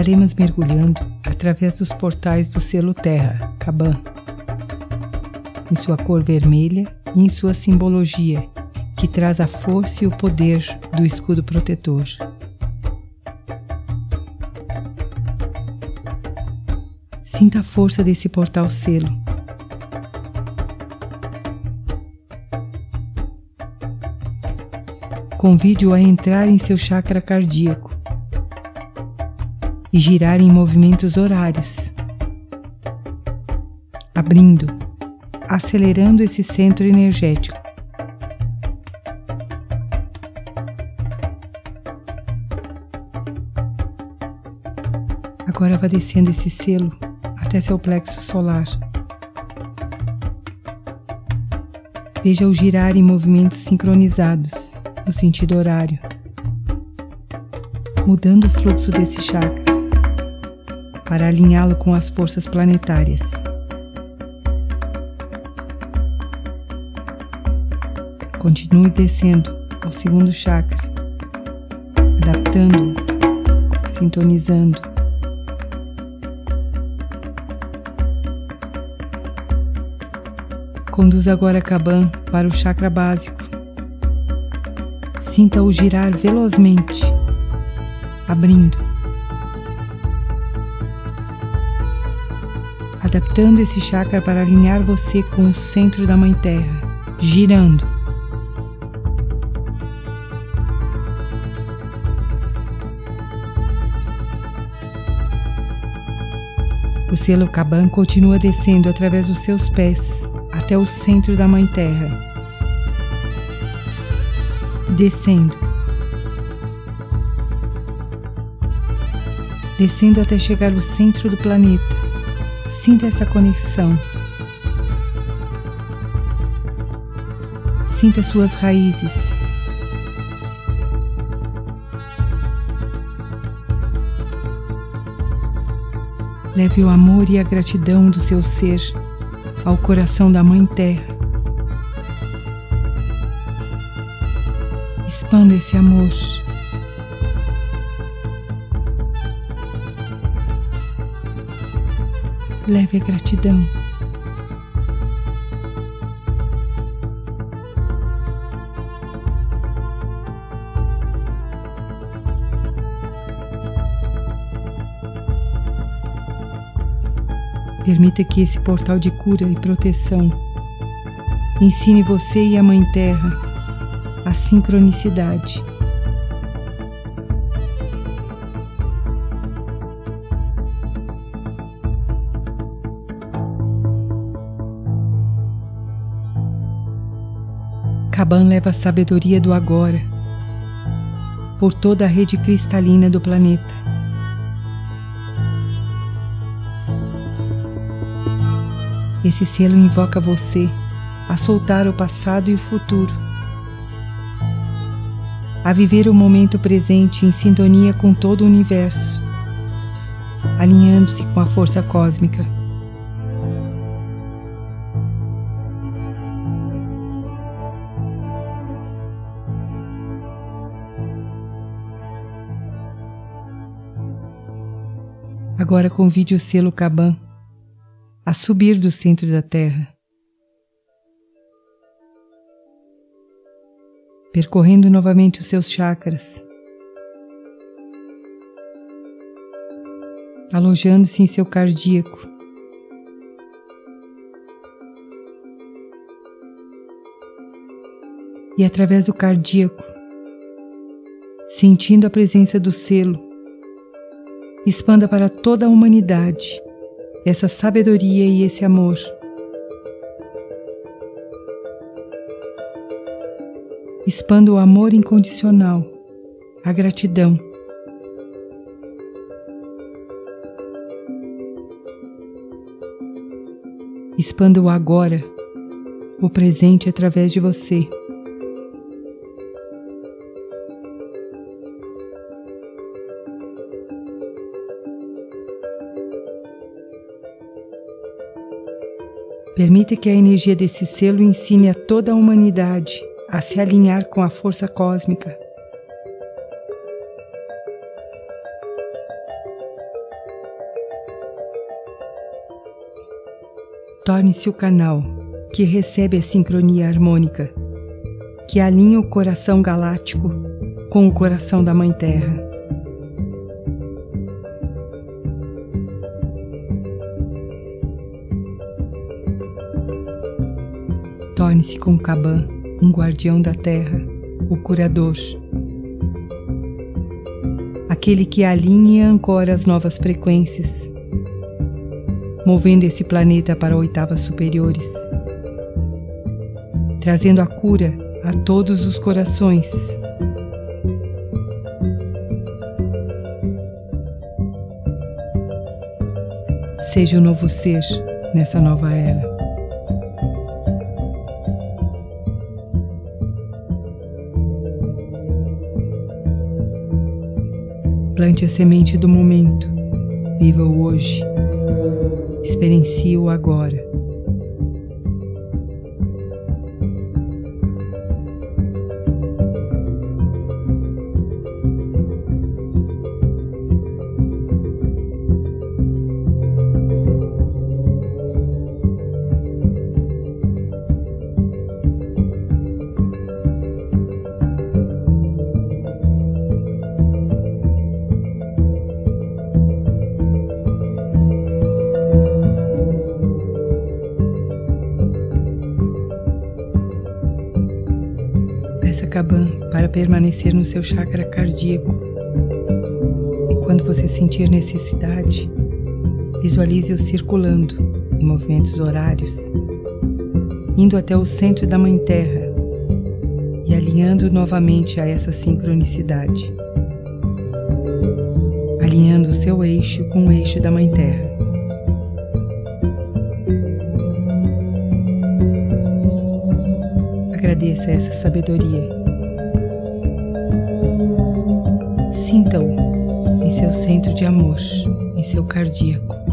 estaremos mergulhando através dos portais do selo Terra, Caban, em sua cor vermelha e em sua simbologia, que traz a força e o poder do escudo protetor. Sinta a força desse portal selo. Convide-o a entrar em seu chakra cardíaco e girar em movimentos horários, abrindo, acelerando esse centro energético. Agora vá descendo esse selo até seu plexo solar. Veja-o girar em movimentos sincronizados no sentido horário, mudando o fluxo desse chakra para alinhá-lo com as forças planetárias. Continue descendo ao segundo chakra, adaptando, sintonizando. Conduz agora Kaban para o chakra básico. Sinta-o girar velozmente, abrindo adaptando esse chakra para alinhar você com o centro da Mãe Terra, girando. O selo Kaban continua descendo através dos seus pés até o centro da Mãe Terra. Descendo. Descendo até chegar ao centro do planeta Sinta essa conexão. Sinta suas raízes. Leve o amor e a gratidão do seu ser ao coração da Mãe Terra. Expanda esse amor. leve a gratidão. Permita que esse portal de cura e proteção ensine você e a Mãe Terra a sincronicidade Caban leva a sabedoria do agora por toda a rede cristalina do planeta. Esse selo invoca você a soltar o passado e o futuro, a viver o momento presente em sintonia com todo o universo, alinhando-se com a força cósmica. Agora convide o selo Caban a subir do centro da Terra, percorrendo novamente os seus chakras, alojando-se em seu cardíaco. E através do cardíaco, sentindo a presença do selo, expanda para toda a humanidade essa sabedoria e esse amor. Expanda o amor incondicional, a gratidão. Expanda o agora, o presente através de você. Permita que a energia desse selo ensine a toda a humanidade a se alinhar com a força cósmica. Torne-se o canal que recebe a sincronia harmônica, que alinha o coração galáctico com o coração da Mãe Terra. Torne-se com Caban um guardião da terra, o curador. Aquele que alinha e ancora as novas frequências, movendo esse planeta para oitavas superiores, trazendo a cura a todos os corações. Seja o novo ser nessa nova era. Plante a semente do momento. Viva o hoje. Experiencie o agora. Para permanecer no seu chakra cardíaco. E quando você sentir necessidade, visualize-o circulando em movimentos horários, indo até o centro da Mãe Terra e alinhando novamente a essa sincronicidade. Alinhando o seu eixo com o eixo da Mãe Terra. Agradeça essa sabedoria seu centro de amor, em seu cardíaco.